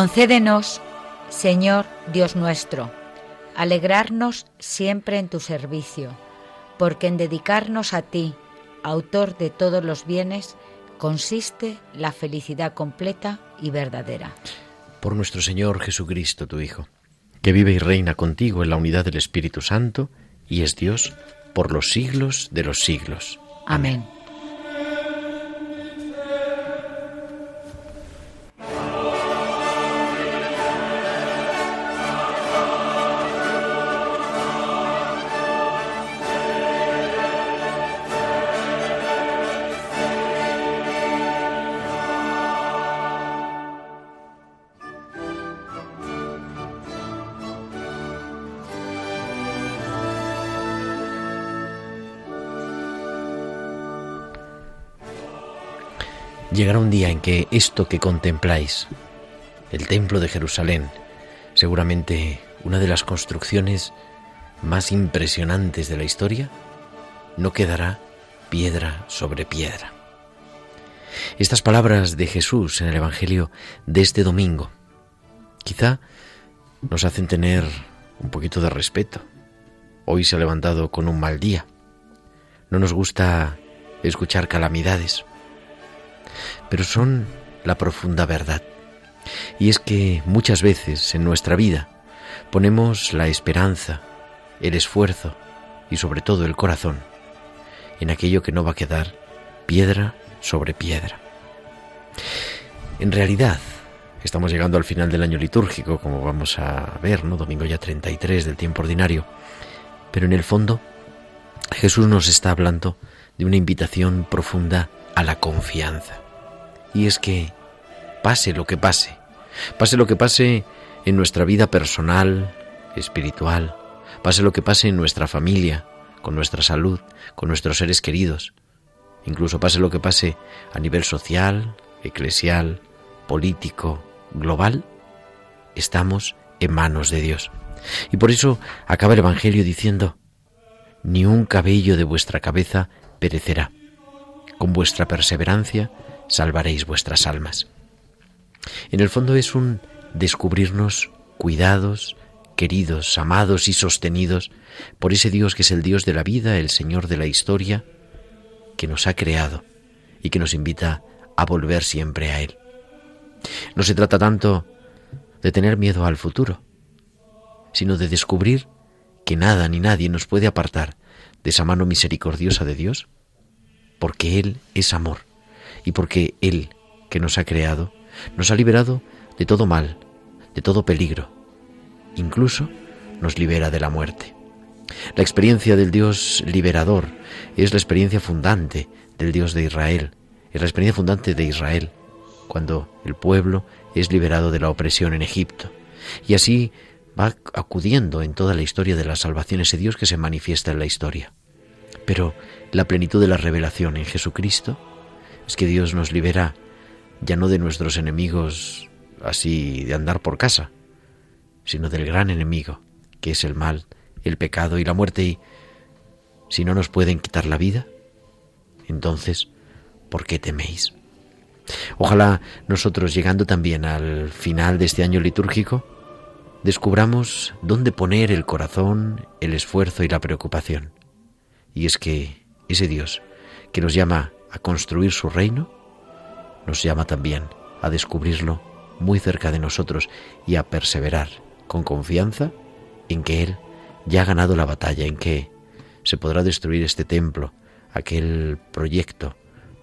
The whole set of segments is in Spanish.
Concédenos, Señor Dios nuestro, alegrarnos siempre en tu servicio, porque en dedicarnos a ti, autor de todos los bienes, consiste la felicidad completa y verdadera. Por nuestro Señor Jesucristo, tu Hijo, que vive y reina contigo en la unidad del Espíritu Santo y es Dios por los siglos de los siglos. Amén. Llegará un día en que esto que contempláis, el templo de Jerusalén, seguramente una de las construcciones más impresionantes de la historia, no quedará piedra sobre piedra. Estas palabras de Jesús en el Evangelio de este domingo quizá nos hacen tener un poquito de respeto. Hoy se ha levantado con un mal día. No nos gusta escuchar calamidades pero son la profunda verdad. Y es que muchas veces en nuestra vida ponemos la esperanza, el esfuerzo y sobre todo el corazón en aquello que no va a quedar piedra sobre piedra. En realidad, estamos llegando al final del año litúrgico, como vamos a ver, ¿no? Domingo ya 33 del tiempo ordinario. Pero en el fondo, Jesús nos está hablando de una invitación profunda a la confianza. Y es que pase lo que pase, pase lo que pase en nuestra vida personal, espiritual, pase lo que pase en nuestra familia, con nuestra salud, con nuestros seres queridos, incluso pase lo que pase a nivel social, eclesial, político, global, estamos en manos de Dios. Y por eso acaba el Evangelio diciendo, ni un cabello de vuestra cabeza perecerá. Con vuestra perseverancia salvaréis vuestras almas. En el fondo es un descubrirnos cuidados, queridos, amados y sostenidos por ese Dios que es el Dios de la vida, el Señor de la historia, que nos ha creado y que nos invita a volver siempre a Él. No se trata tanto de tener miedo al futuro, sino de descubrir que nada ni nadie nos puede apartar de esa mano misericordiosa de Dios, porque Él es amor y porque Él, que nos ha creado, nos ha liberado de todo mal, de todo peligro, incluso nos libera de la muerte. La experiencia del Dios liberador es la experiencia fundante del Dios de Israel, es la experiencia fundante de Israel, cuando el pueblo es liberado de la opresión en Egipto. Y así va acudiendo en toda la historia de la salvación ese Dios que se manifiesta en la historia. Pero la plenitud de la revelación en Jesucristo es que Dios nos libera ya no de nuestros enemigos así de andar por casa, sino del gran enemigo, que es el mal, el pecado y la muerte. Y si no nos pueden quitar la vida, entonces, ¿por qué teméis? Ojalá nosotros, llegando también al final de este año litúrgico, descubramos dónde poner el corazón, el esfuerzo y la preocupación. Y es que ese Dios que nos llama a construir su reino, nos llama también a descubrirlo muy cerca de nosotros y a perseverar con confianza en que Él ya ha ganado la batalla, en que se podrá destruir este templo, aquel proyecto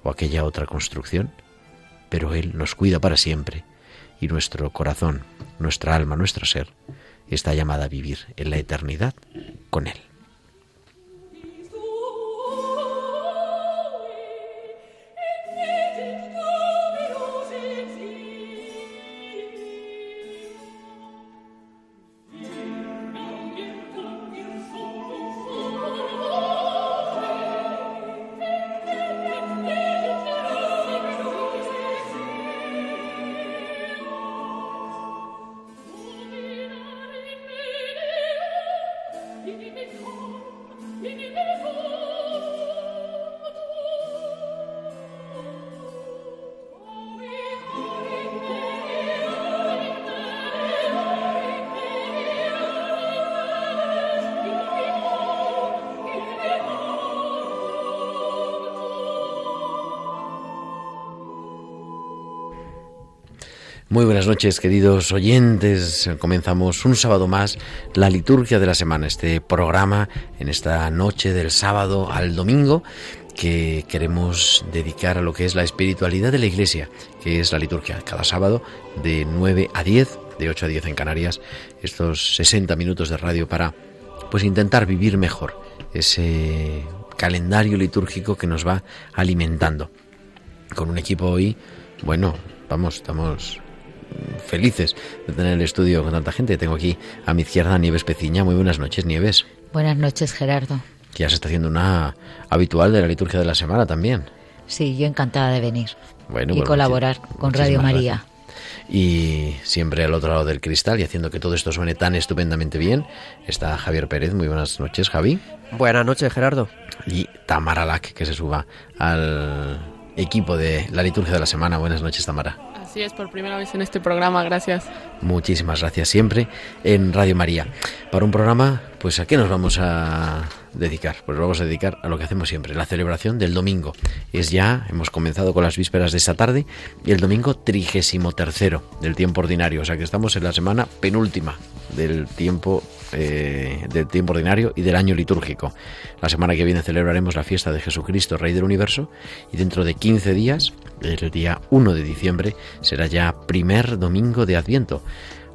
o aquella otra construcción, pero Él nos cuida para siempre y nuestro corazón, nuestra alma, nuestro ser está llamada a vivir en la eternidad con Él. Muy buenas noches, queridos oyentes. Comenzamos un sábado más la liturgia de la semana, este programa en esta noche del sábado al domingo que queremos dedicar a lo que es la espiritualidad de la Iglesia, que es la liturgia. Cada sábado de 9 a 10, de 8 a 10 en Canarias, estos 60 minutos de radio para pues intentar vivir mejor ese calendario litúrgico que nos va alimentando. Con un equipo hoy, bueno, vamos, estamos felices de tener el estudio con tanta gente. Tengo aquí a mi izquierda Nieves Peciña. Muy buenas noches, Nieves. Buenas noches, Gerardo. Que ya se está haciendo una habitual de la liturgia de la semana también. Sí, yo encantada de venir bueno, y colaborar con Radio María. Y siempre al otro lado del cristal y haciendo que todo esto suene tan estupendamente bien está Javier Pérez. Muy buenas noches, Javi. Buenas noches, Gerardo. Y Tamara Lack, que se suba al equipo de la liturgia de la semana. Buenas noches, Tamara. Así es, por primera vez en este programa, gracias. Muchísimas gracias siempre en Radio María. Para un programa, pues ¿a qué nos vamos a dedicar? Pues vamos a dedicar a lo que hacemos siempre, la celebración del domingo. Es ya, hemos comenzado con las vísperas de esta tarde y el domingo trigésimo tercero del tiempo ordinario, o sea que estamos en la semana penúltima del tiempo eh, del tiempo ordinario y del año litúrgico. La semana que viene celebraremos la fiesta de Jesucristo, Rey del Universo, y dentro de 15 días, el día 1 de diciembre, será ya primer domingo de Adviento.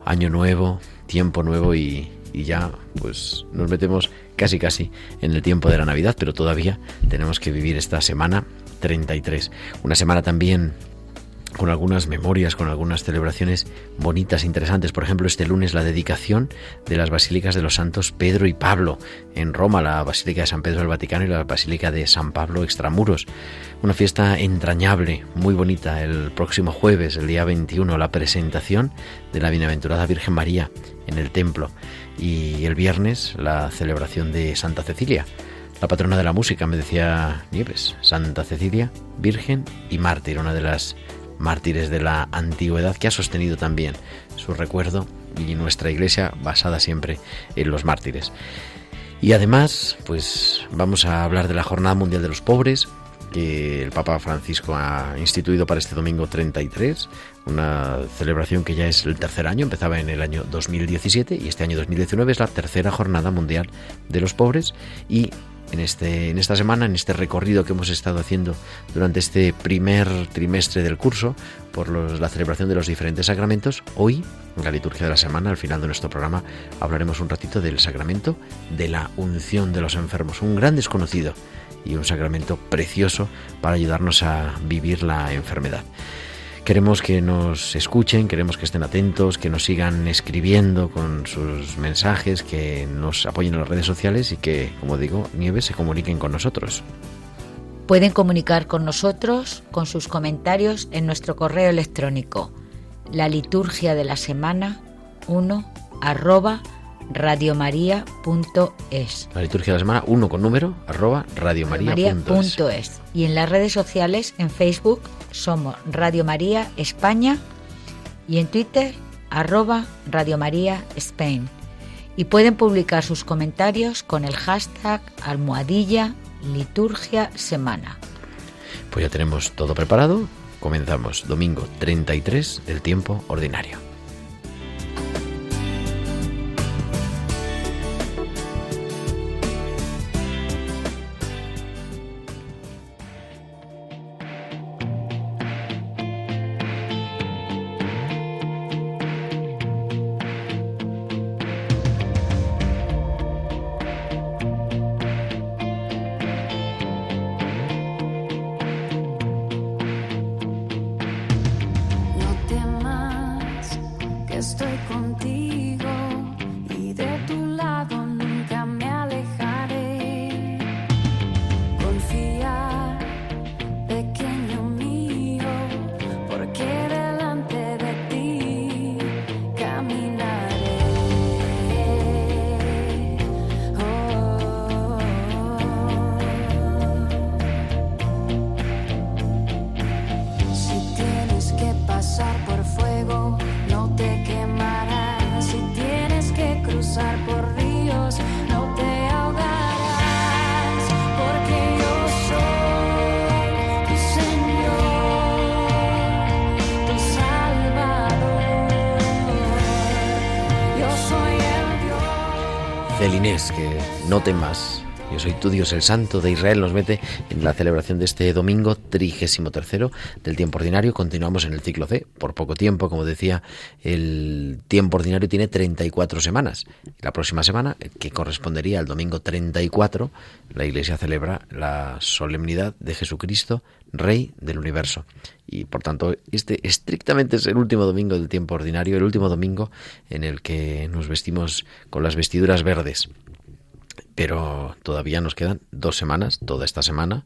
Año nuevo, tiempo nuevo y, y ya pues nos metemos casi casi en el tiempo de la Navidad, pero todavía tenemos que vivir esta semana 33. Una semana también con algunas memorias, con algunas celebraciones bonitas, interesantes. Por ejemplo, este lunes la dedicación de las basílicas de los santos Pedro y Pablo en Roma, la Basílica de San Pedro del Vaticano y la Basílica de San Pablo Extramuros. Una fiesta entrañable, muy bonita. El próximo jueves, el día 21, la presentación de la Bienaventurada Virgen María en el templo. Y el viernes, la celebración de Santa Cecilia la patrona de la música, me decía Nieves, Santa Cecilia, Virgen y Mártir, una de las mártires de la antigüedad que ha sostenido también su recuerdo y nuestra iglesia basada siempre en los mártires. Y además, pues vamos a hablar de la Jornada Mundial de los Pobres, que el Papa Francisco ha instituido para este domingo 33, una celebración que ya es el tercer año, empezaba en el año 2017 y este año 2019 es la tercera Jornada Mundial de los Pobres y en, este, en esta semana, en este recorrido que hemos estado haciendo durante este primer trimestre del curso por la celebración de los diferentes sacramentos. Hoy, en la liturgia de la semana, al final de nuestro programa, hablaremos un ratito del sacramento de la unción de los enfermos, un gran desconocido y un sacramento precioso para ayudarnos a vivir la enfermedad. Queremos que nos escuchen, queremos que estén atentos, que nos sigan escribiendo con sus mensajes, que nos apoyen en las redes sociales y que, como digo, Nieves se comuniquen con nosotros. Pueden comunicar con nosotros con sus comentarios en nuestro correo electrónico, la liturgia de la semana 1 arroba radiomaria.es. La liturgia de la semana 1 con número arroba radiomaria.es. Y en las redes sociales, en Facebook, somos Radio María España y en Twitter arroba Radio María Spain. Y pueden publicar sus comentarios con el hashtag almohadilla liturgia semana. Pues ya tenemos todo preparado. Comenzamos domingo 33 del tiempo ordinario. No temas yo soy tu Dios, el Santo de Israel. Nos mete en la celebración de este domingo trigésimo tercero del tiempo ordinario. Continuamos en el ciclo C. Por poco tiempo, como decía, el tiempo ordinario tiene 34 semanas. La próxima semana, que correspondería al domingo 34, la Iglesia celebra la solemnidad de Jesucristo, Rey del universo. Y por tanto, este estrictamente es el último domingo del tiempo ordinario, el último domingo en el que nos vestimos con las vestiduras verdes pero todavía nos quedan dos semanas, toda esta semana,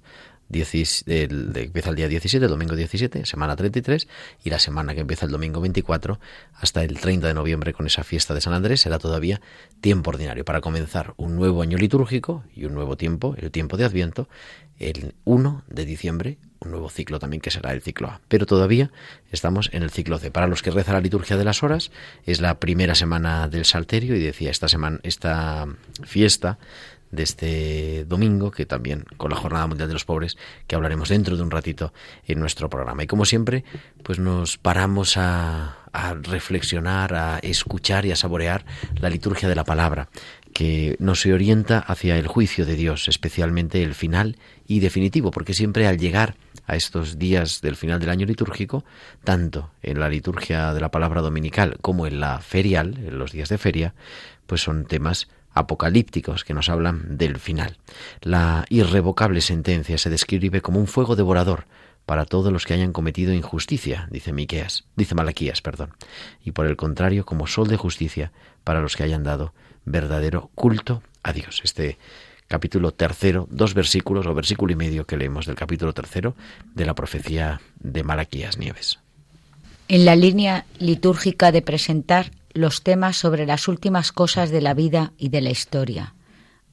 empieza el día 17, el domingo 17, semana 33, y la semana que empieza el domingo 24 hasta el 30 de noviembre con esa fiesta de San Andrés será todavía tiempo ordinario para comenzar un nuevo año litúrgico y un nuevo tiempo, el tiempo de Adviento, el 1 de diciembre, un nuevo ciclo también que será el ciclo A. Pero todavía estamos en el ciclo C. Para los que rezan la liturgia de las horas, es la primera semana del Salterio y decía esta semana, esta fiesta de este domingo, que también con la Jornada Mundial de los Pobres, que hablaremos dentro de un ratito en nuestro programa. Y como siempre, pues nos paramos a, a reflexionar, a escuchar y a saborear la liturgia de la palabra, que nos orienta hacia el juicio de Dios, especialmente el final y definitivo, porque siempre al llegar a estos días del final del año litúrgico, tanto en la liturgia de la palabra dominical como en la ferial, en los días de feria, pues son temas apocalípticos que nos hablan del final. La irrevocable sentencia se describe como un fuego devorador para todos los que hayan cometido injusticia, dice Miqueas, dice Malaquías, perdón, y por el contrario como sol de justicia para los que hayan dado verdadero culto a Dios. Este capítulo tercero, dos versículos o versículo y medio que leemos del capítulo tercero de la profecía de Malaquías Nieves. En la línea litúrgica de presentar los temas sobre las últimas cosas de la vida y de la historia,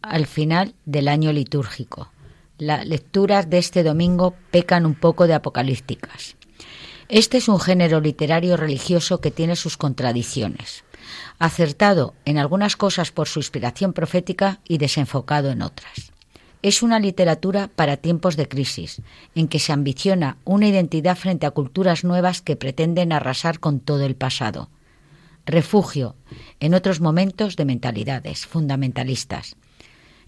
al final del año litúrgico. Las lecturas de este domingo pecan un poco de apocalípticas. Este es un género literario religioso que tiene sus contradicciones, acertado en algunas cosas por su inspiración profética y desenfocado en otras. Es una literatura para tiempos de crisis, en que se ambiciona una identidad frente a culturas nuevas que pretenden arrasar con todo el pasado refugio en otros momentos de mentalidades fundamentalistas.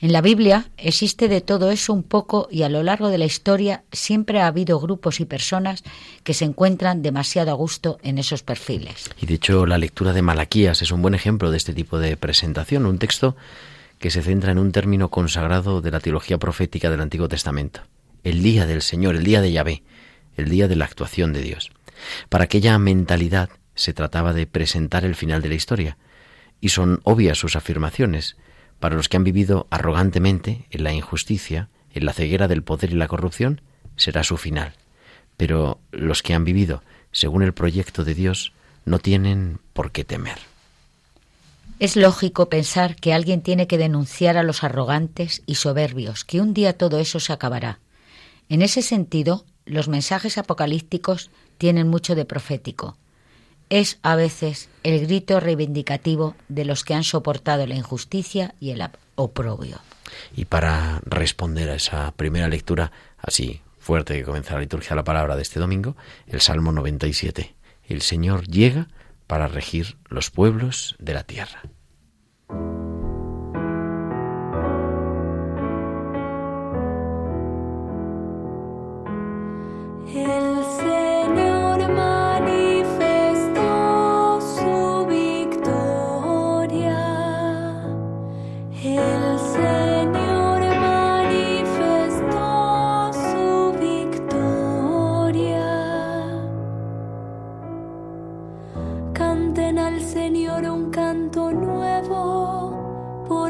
En la Biblia existe de todo eso un poco y a lo largo de la historia siempre ha habido grupos y personas que se encuentran demasiado a gusto en esos perfiles. Y de hecho la lectura de Malaquías es un buen ejemplo de este tipo de presentación, un texto que se centra en un término consagrado de la teología profética del Antiguo Testamento, el día del Señor, el día de Yahvé, el día de la actuación de Dios. Para aquella mentalidad se trataba de presentar el final de la historia, y son obvias sus afirmaciones. Para los que han vivido arrogantemente en la injusticia, en la ceguera del poder y la corrupción, será su final. Pero los que han vivido según el proyecto de Dios no tienen por qué temer. Es lógico pensar que alguien tiene que denunciar a los arrogantes y soberbios, que un día todo eso se acabará. En ese sentido, los mensajes apocalípticos tienen mucho de profético es a veces el grito reivindicativo de los que han soportado la injusticia y el oprobio. Y para responder a esa primera lectura así fuerte que comienza la liturgia de la palabra de este domingo, el Salmo 97. El Señor llega para regir los pueblos de la tierra.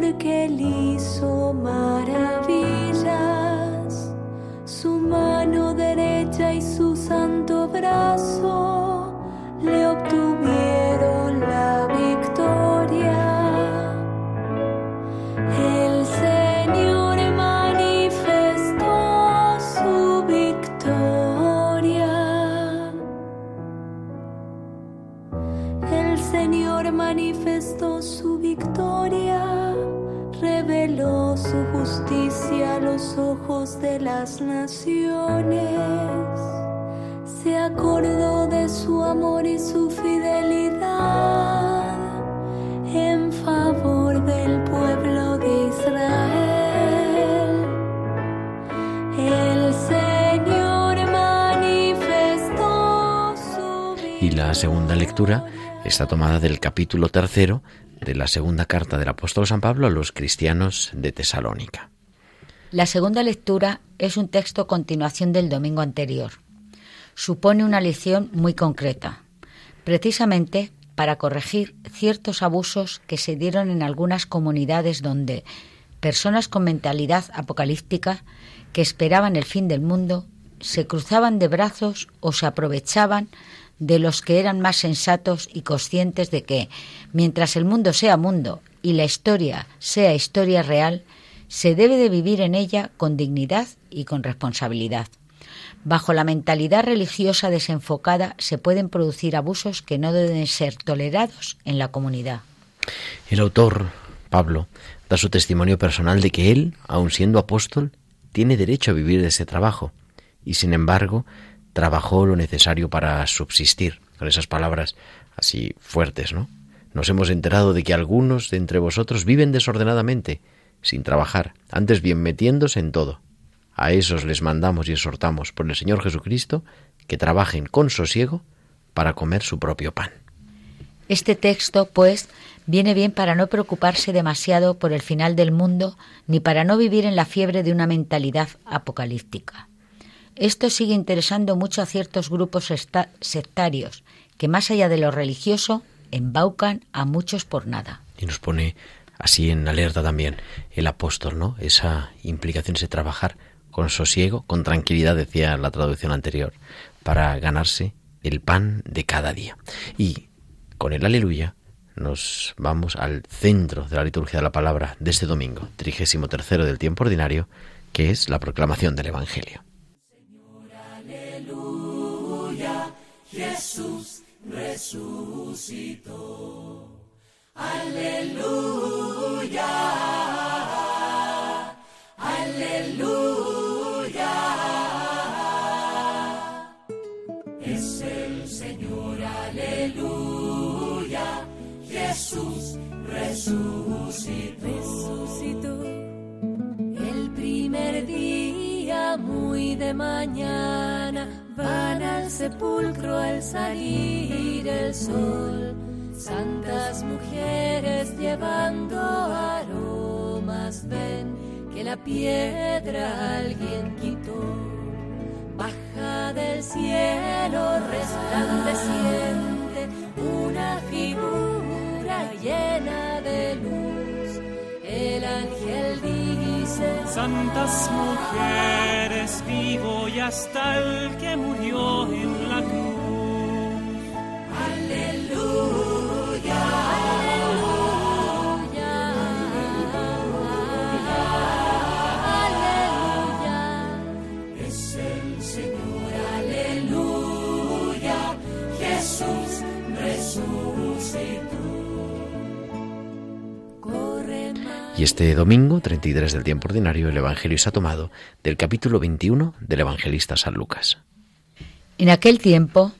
porque él hizo maravillas, su mano derecha y su santo brazo le obtuvo. manifestó su victoria, reveló su justicia a los ojos de las naciones, se acordó de su amor y su fidelidad en favor del pueblo de Israel. El Señor manifestó su victoria. Y la segunda lectura está tomada del capítulo tercero de la segunda carta del apóstol San Pablo a los cristianos de Tesalónica. La segunda lectura es un texto continuación del domingo anterior. Supone una lección muy concreta, precisamente para corregir ciertos abusos que se dieron en algunas comunidades donde personas con mentalidad apocalíptica que esperaban el fin del mundo se cruzaban de brazos o se aprovechaban de los que eran más sensatos y conscientes de que, mientras el mundo sea mundo y la historia sea historia real, se debe de vivir en ella con dignidad y con responsabilidad. Bajo la mentalidad religiosa desenfocada se pueden producir abusos que no deben ser tolerados en la comunidad. El autor, Pablo, da su testimonio personal de que él, aun siendo apóstol, tiene derecho a vivir de ese trabajo, y sin embargo trabajó lo necesario para subsistir, con esas palabras así fuertes, ¿no? Nos hemos enterado de que algunos de entre vosotros viven desordenadamente, sin trabajar, antes bien metiéndose en todo. A esos les mandamos y exhortamos por el Señor Jesucristo que trabajen con sosiego para comer su propio pan. Este texto, pues, viene bien para no preocuparse demasiado por el final del mundo ni para no vivir en la fiebre de una mentalidad apocalíptica. Esto sigue interesando mucho a ciertos grupos sectarios que más allá de lo religioso embaucan a muchos por nada. Y nos pone así en alerta también el apóstol, ¿no? Esa implicación, ese trabajar con sosiego, con tranquilidad, decía la traducción anterior, para ganarse el pan de cada día. Y con el aleluya nos vamos al centro de la liturgia de la palabra de este domingo, trigésimo tercero del tiempo ordinario, que es la proclamación del Evangelio. Jesús resucitó. Aleluya. Aleluya. Es el Señor, aleluya. Jesús resucitó. Resucitó. El primer día muy de mañana Van al sepulcro al salir el sol, santas mujeres llevando aromas, ven que la piedra alguien quitó. Baja del cielo resplandeciente una figura llena de luz. El ángel Santas mujeres, vivo y hasta el que murió en la cruz. Aleluya, este domingo, 33 del tiempo ordinario, el Evangelio se ha tomado del capítulo 21 del Evangelista San Lucas. En aquel tiempo,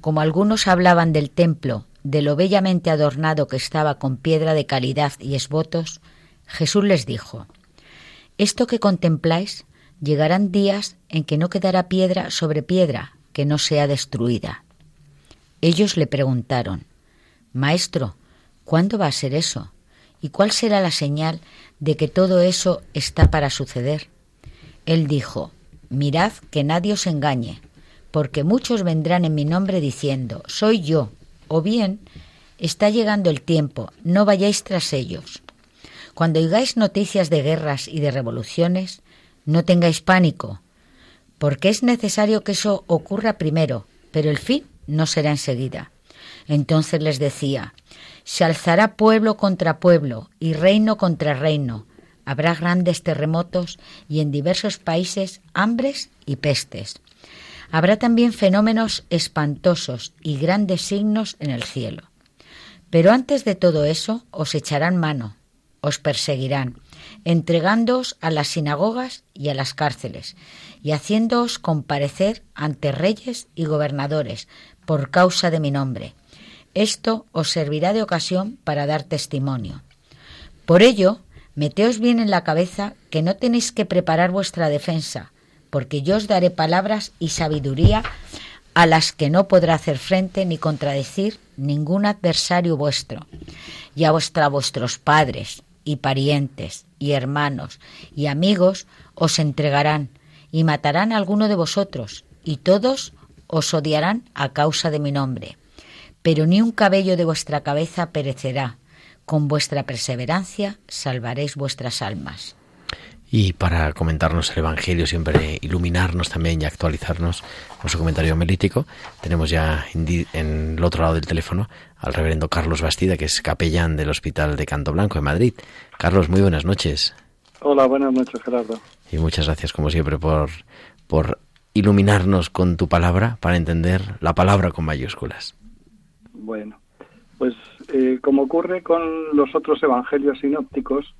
como algunos hablaban del templo, de lo bellamente adornado que estaba con piedra de calidad y esbotos, Jesús les dijo, Esto que contempláis, llegarán días en que no quedará piedra sobre piedra que no sea destruida. Ellos le preguntaron, Maestro, ¿cuándo va a ser eso? ¿Y cuál será la señal de que todo eso está para suceder? Él dijo, Mirad que nadie os engañe, porque muchos vendrán en mi nombre diciendo, Soy yo, o bien, está llegando el tiempo, no vayáis tras ellos. Cuando oigáis noticias de guerras y de revoluciones, no tengáis pánico, porque es necesario que eso ocurra primero, pero el fin no será enseguida. Entonces les decía, se alzará pueblo contra pueblo y reino contra reino. Habrá grandes terremotos y en diversos países hambres y pestes. Habrá también fenómenos espantosos y grandes signos en el cielo. Pero antes de todo eso os echarán mano, os perseguirán, entregándoos a las sinagogas y a las cárceles, y haciéndoos comparecer ante reyes y gobernadores por causa de mi nombre. Esto os servirá de ocasión para dar testimonio. Por ello, meteos bien en la cabeza que no tenéis que preparar vuestra defensa, porque yo os daré palabras y sabiduría a las que no podrá hacer frente ni contradecir ningún adversario vuestro, y a vuestra vuestros padres y parientes y hermanos y amigos os entregarán y matarán a alguno de vosotros, y todos os odiarán a causa de mi nombre. Pero ni un cabello de vuestra cabeza perecerá. Con vuestra perseverancia salvaréis vuestras almas. Y para comentarnos el Evangelio, siempre iluminarnos también y actualizarnos con su comentario melítico, tenemos ya en el otro lado del teléfono al reverendo Carlos Bastida, que es capellán del Hospital de Canto Blanco en Madrid. Carlos, muy buenas noches. Hola, buenas noches, Gerardo. Y muchas gracias, como siempre, por, por iluminarnos con tu palabra para entender la palabra con mayúsculas. Bueno, pues eh, como ocurre con los otros evangelios sinópticos,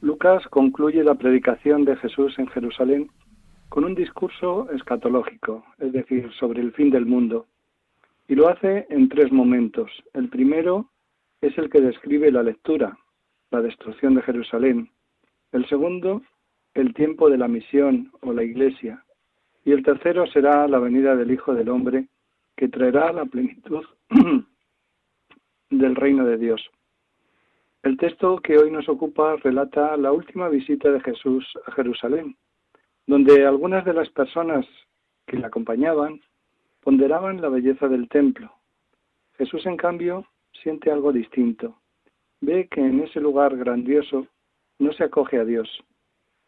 Lucas concluye la predicación de Jesús en Jerusalén con un discurso escatológico, es decir, sobre el fin del mundo, y lo hace en tres momentos. El primero es el que describe la lectura, la destrucción de Jerusalén. El segundo, el tiempo de la misión o la iglesia. Y el tercero será la venida del Hijo del Hombre, que traerá la plenitud del reino de Dios. El texto que hoy nos ocupa relata la última visita de Jesús a Jerusalén, donde algunas de las personas que le acompañaban ponderaban la belleza del templo. Jesús, en cambio, siente algo distinto. Ve que en ese lugar grandioso no se acoge a Dios,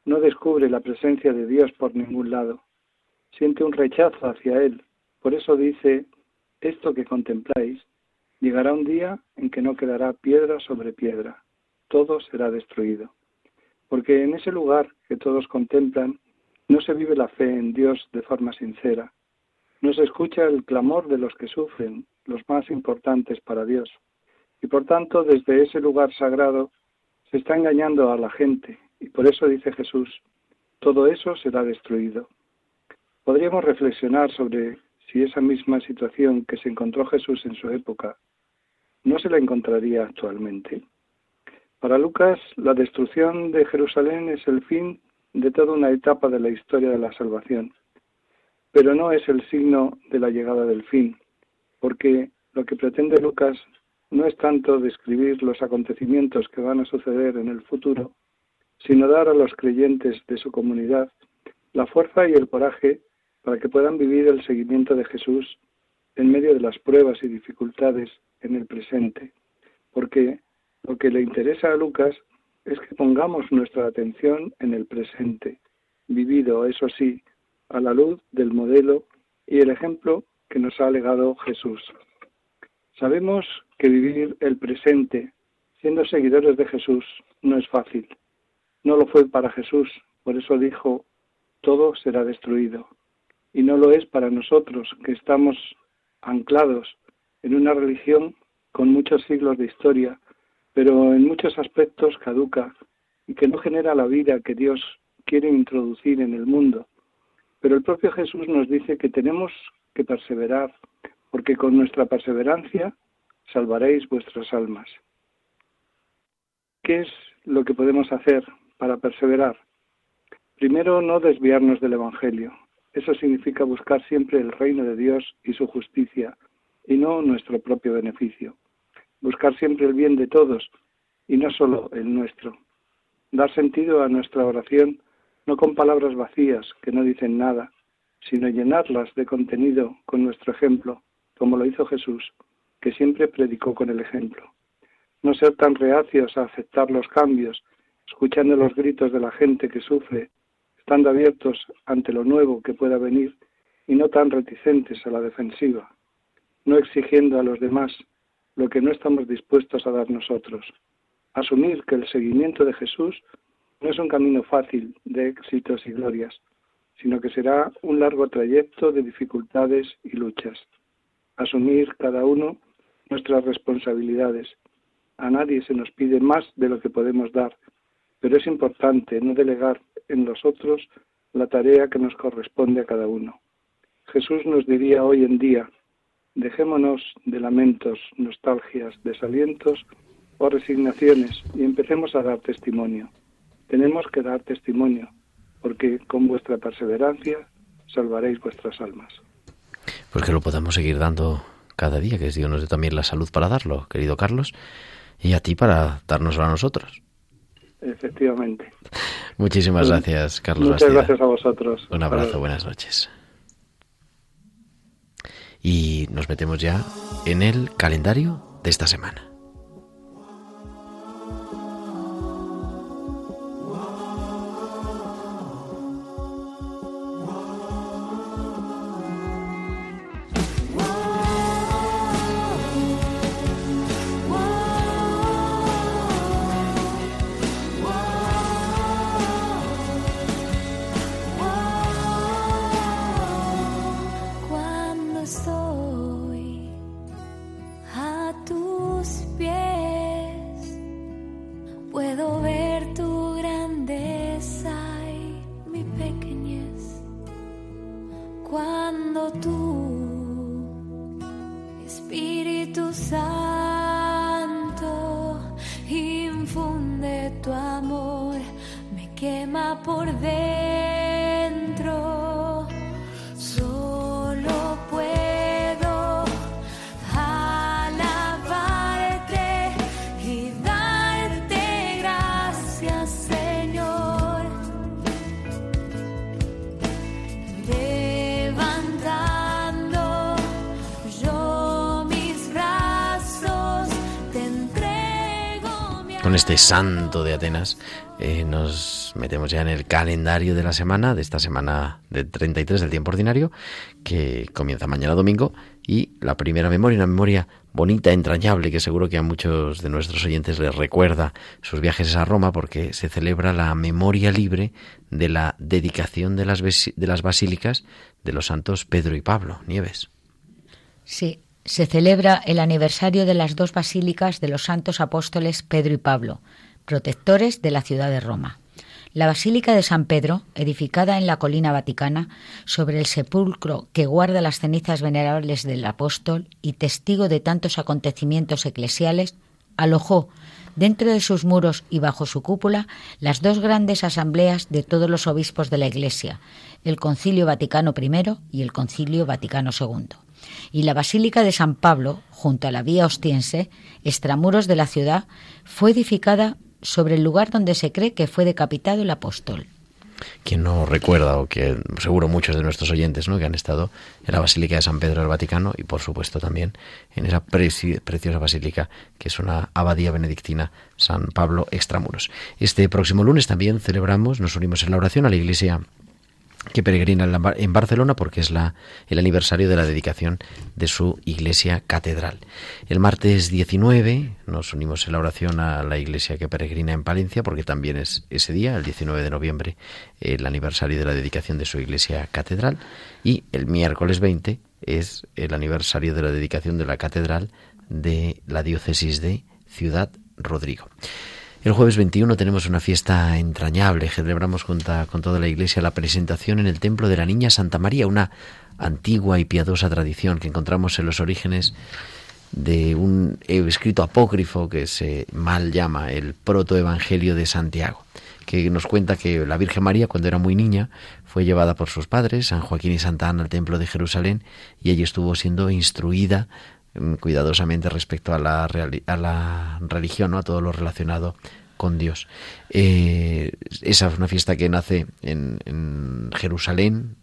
no descubre la presencia de Dios por ningún lado, siente un rechazo hacia Él. Por eso dice, esto que contempláis Llegará un día en que no quedará piedra sobre piedra, todo será destruido. Porque en ese lugar que todos contemplan no se vive la fe en Dios de forma sincera, no se escucha el clamor de los que sufren, los más importantes para Dios. Y por tanto, desde ese lugar sagrado se está engañando a la gente, y por eso dice Jesús, todo eso será destruido. Podríamos reflexionar sobre si esa misma situación que se encontró Jesús en su época no se la encontraría actualmente. Para Lucas, la destrucción de Jerusalén es el fin de toda una etapa de la historia de la salvación, pero no es el signo de la llegada del fin, porque lo que pretende Lucas no es tanto describir los acontecimientos que van a suceder en el futuro, sino dar a los creyentes de su comunidad la fuerza y el coraje para que puedan vivir el seguimiento de Jesús en medio de las pruebas y dificultades en el presente, porque lo que le interesa a Lucas es que pongamos nuestra atención en el presente, vivido, eso sí, a la luz del modelo y el ejemplo que nos ha legado Jesús. Sabemos que vivir el presente siendo seguidores de Jesús no es fácil. No lo fue para Jesús, por eso dijo, todo será destruido. Y no lo es para nosotros, que estamos anclados en una religión con muchos siglos de historia, pero en muchos aspectos caduca y que no genera la vida que Dios quiere introducir en el mundo. Pero el propio Jesús nos dice que tenemos que perseverar, porque con nuestra perseverancia salvaréis vuestras almas. ¿Qué es lo que podemos hacer para perseverar? Primero, no desviarnos del Evangelio. Eso significa buscar siempre el reino de Dios y su justicia, y no nuestro propio beneficio. Buscar siempre el bien de todos y no solo el nuestro. Dar sentido a nuestra oración no con palabras vacías que no dicen nada, sino llenarlas de contenido con nuestro ejemplo, como lo hizo Jesús, que siempre predicó con el ejemplo. No ser tan reacios a aceptar los cambios, escuchando los gritos de la gente que sufre, estando abiertos ante lo nuevo que pueda venir y no tan reticentes a la defensiva no exigiendo a los demás lo que no estamos dispuestos a dar nosotros. Asumir que el seguimiento de Jesús no es un camino fácil de éxitos y glorias, sino que será un largo trayecto de dificultades y luchas. Asumir cada uno nuestras responsabilidades. A nadie se nos pide más de lo que podemos dar, pero es importante no delegar en los otros la tarea que nos corresponde a cada uno. Jesús nos diría hoy en día, Dejémonos de lamentos, nostalgias, desalientos o resignaciones y empecemos a dar testimonio. Tenemos que dar testimonio, porque con vuestra perseverancia salvaréis vuestras almas. Pues que lo podamos seguir dando cada día, que Dios nos dé también la salud para darlo, querido Carlos, y a ti para dárnoslo a nosotros. Efectivamente. Muchísimas gracias, Carlos. Muchas gracias a vosotros. Un abrazo, buenas noches. Y nos metemos ya en el calendario de esta semana. Santo de Atenas, eh, nos metemos ya en el calendario de la semana, de esta semana del 33 del tiempo ordinario, que comienza mañana domingo, y la primera memoria, una memoria bonita, entrañable, que seguro que a muchos de nuestros oyentes les recuerda sus viajes a Roma, porque se celebra la memoria libre de la dedicación de las, de las basílicas de los santos Pedro y Pablo. Nieves. Sí, se celebra el aniversario de las dos basílicas de los santos apóstoles Pedro y Pablo, protectores de la ciudad de Roma. La Basílica de San Pedro, edificada en la colina vaticana, sobre el sepulcro que guarda las cenizas venerables del apóstol y testigo de tantos acontecimientos eclesiales, alojó dentro de sus muros y bajo su cúpula las dos grandes asambleas de todos los obispos de la Iglesia, el Concilio Vaticano I y el Concilio Vaticano II y la Basílica de San Pablo, junto a la vía Ostiense, extramuros de la ciudad, fue edificada sobre el lugar donde se cree que fue decapitado el apóstol. Quien no recuerda, o que seguro muchos de nuestros oyentes ¿no? que han estado en la Basílica de San Pedro del Vaticano y por supuesto también en esa preciosa basílica que es una abadía benedictina San Pablo Extramuros. Este próximo lunes también celebramos, nos unimos en la oración a la iglesia que peregrina en Barcelona porque es la, el aniversario de la dedicación de su iglesia catedral. El martes 19 nos unimos en la oración a la iglesia que peregrina en Palencia porque también es ese día, el 19 de noviembre, el aniversario de la dedicación de su iglesia catedral. Y el miércoles 20 es el aniversario de la dedicación de la catedral de la diócesis de Ciudad Rodrigo. El jueves 21 tenemos una fiesta entrañable. Celebramos con toda la iglesia la presentación en el templo de la Niña Santa María, una antigua y piadosa tradición que encontramos en los orígenes de un escrito apócrifo que se mal llama el protoevangelio de Santiago, que nos cuenta que la Virgen María, cuando era muy niña, fue llevada por sus padres, San Joaquín y Santa Ana, al templo de Jerusalén, y allí estuvo siendo instruida cuidadosamente respecto a la, a la religión, a todo lo relacionado con Dios. Eh, esa es una fiesta que nace en, en Jerusalén,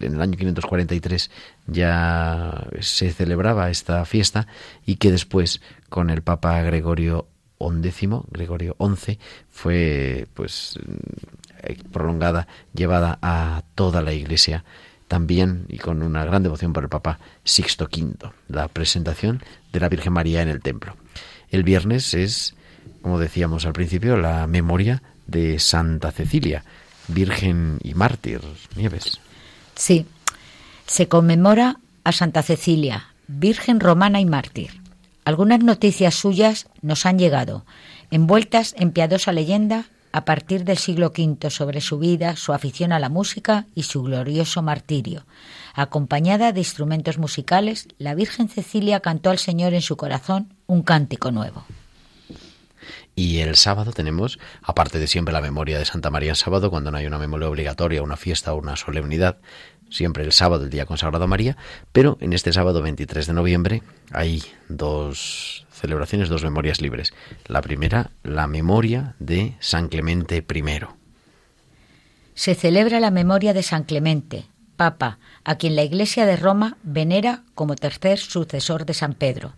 en el año 543 ya se celebraba esta fiesta y que después con el Papa Gregorio XI, Gregorio XI, fue pues mm, prolongada, llevada a toda la Iglesia también y con una gran devoción por el Papa Sixto V, la presentación de la Virgen María en el templo. El viernes es, como decíamos al principio, la memoria de Santa Cecilia, Virgen y mártir. Nieves. Sí, se conmemora a Santa Cecilia, Virgen romana y mártir. Algunas noticias suyas nos han llegado, envueltas en piadosa leyenda a partir del siglo V sobre su vida, su afición a la música y su glorioso martirio. Acompañada de instrumentos musicales, la Virgen Cecilia cantó al Señor en su corazón un cántico nuevo. Y el sábado tenemos, aparte de siempre la memoria de Santa María el sábado, cuando no hay una memoria obligatoria, una fiesta o una solemnidad, siempre el sábado, el día consagrado a María, pero en este sábado 23 de noviembre hay dos celebraciones, dos memorias libres. La primera, la memoria de San Clemente I. Se celebra la memoria de San Clemente, Papa, a quien la Iglesia de Roma venera como tercer sucesor de San Pedro.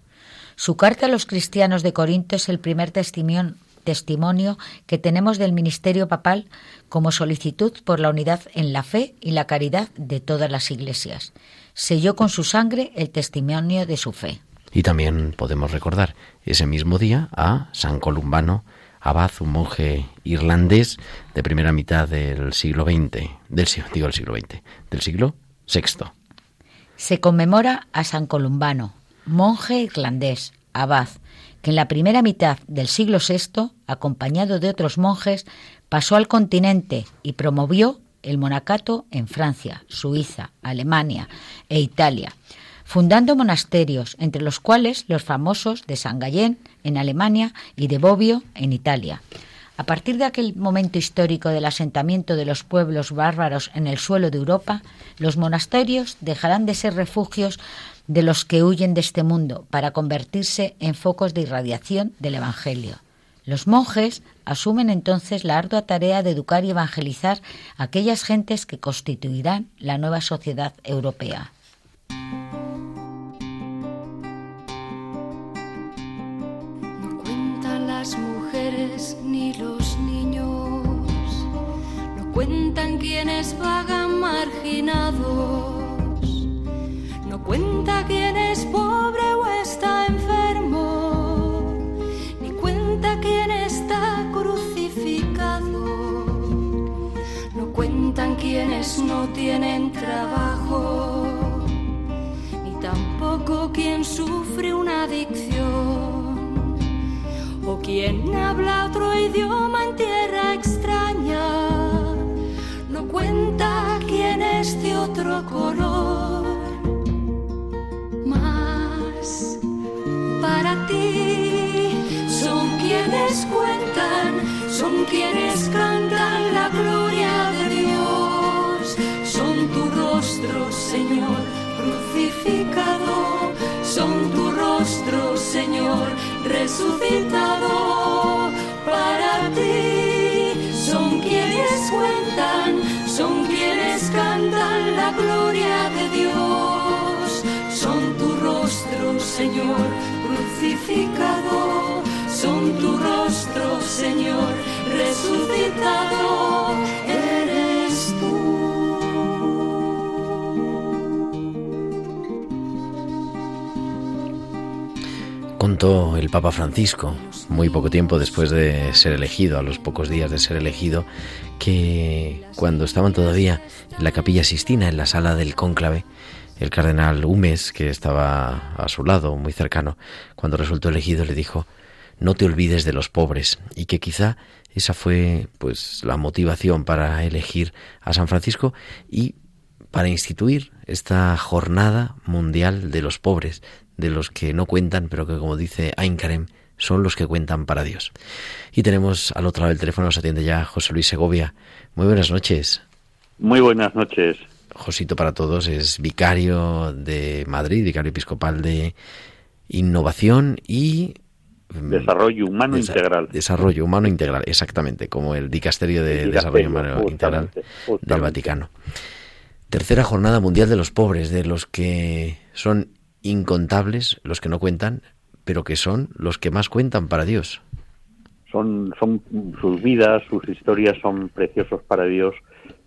Su carta a los cristianos de Corinto es el primer testimonio, que tenemos del ministerio papal como solicitud por la unidad en la fe y la caridad de todas las iglesias. Selló con su sangre el testimonio de su fe. Y también podemos recordar ese mismo día a San Columbano Abad, un monje irlandés de primera mitad del siglo XX, del, digo el siglo XX, del siglo VI. Se conmemora a San Columbano, monje irlandés, abad, que en la primera mitad del siglo VI, acompañado de otros monjes, pasó al continente y promovió el monacato en Francia, Suiza, Alemania e Italia, fundando monasterios, entre los cuales los famosos de San Gallén en Alemania y de Bobbio en Italia. A partir de aquel momento histórico del asentamiento de los pueblos bárbaros en el suelo de Europa, los monasterios dejarán de ser refugios de los que huyen de este mundo para convertirse en focos de irradiación del Evangelio. Los monjes asumen entonces la ardua tarea de educar y evangelizar a aquellas gentes que constituirán la nueva sociedad europea. Los niños. No cuentan quienes vagan marginados, no cuenta quién es pobre o está enfermo, ni cuenta quién está crucificado, no cuentan quienes no tienen trabajo, ni tampoco quien sufre una adicción o quien habla otro idioma en tierra extraña, no cuenta quién es de otro color. Más para ti son quienes cuentan, son quienes cantan resucitado para ti. Son quienes cuentan, son quienes cantan la gloria de Dios. Son tu rostro, Señor, crucificado. Son tu rostro, Señor, resucitado. Contó el Papa Francisco, muy poco tiempo después de ser elegido, a los pocos días de ser elegido, que cuando estaban todavía en la capilla Sistina, en la sala del cónclave, el cardenal Humes, que estaba a su lado, muy cercano, cuando resultó elegido, le dijo, no te olvides de los pobres, y que quizá esa fue pues la motivación para elegir a San Francisco y para instituir esta jornada mundial de los pobres, de los que no cuentan, pero que como dice Ainkarem, son los que cuentan para Dios. Y tenemos al otro lado del teléfono, nos atiende ya José Luis Segovia. Muy buenas noches. Muy buenas noches. Josito para todos es vicario de Madrid, vicario episcopal de innovación y mm, Desarrollo humano integral. Desarrollo humano integral, exactamente, como el dicasterio de desarrollo humano integral del Vaticano. Tercera jornada mundial de los pobres, de los que son incontables los que no cuentan, pero que son los que más cuentan para Dios. Son, son sus vidas, sus historias son preciosos para Dios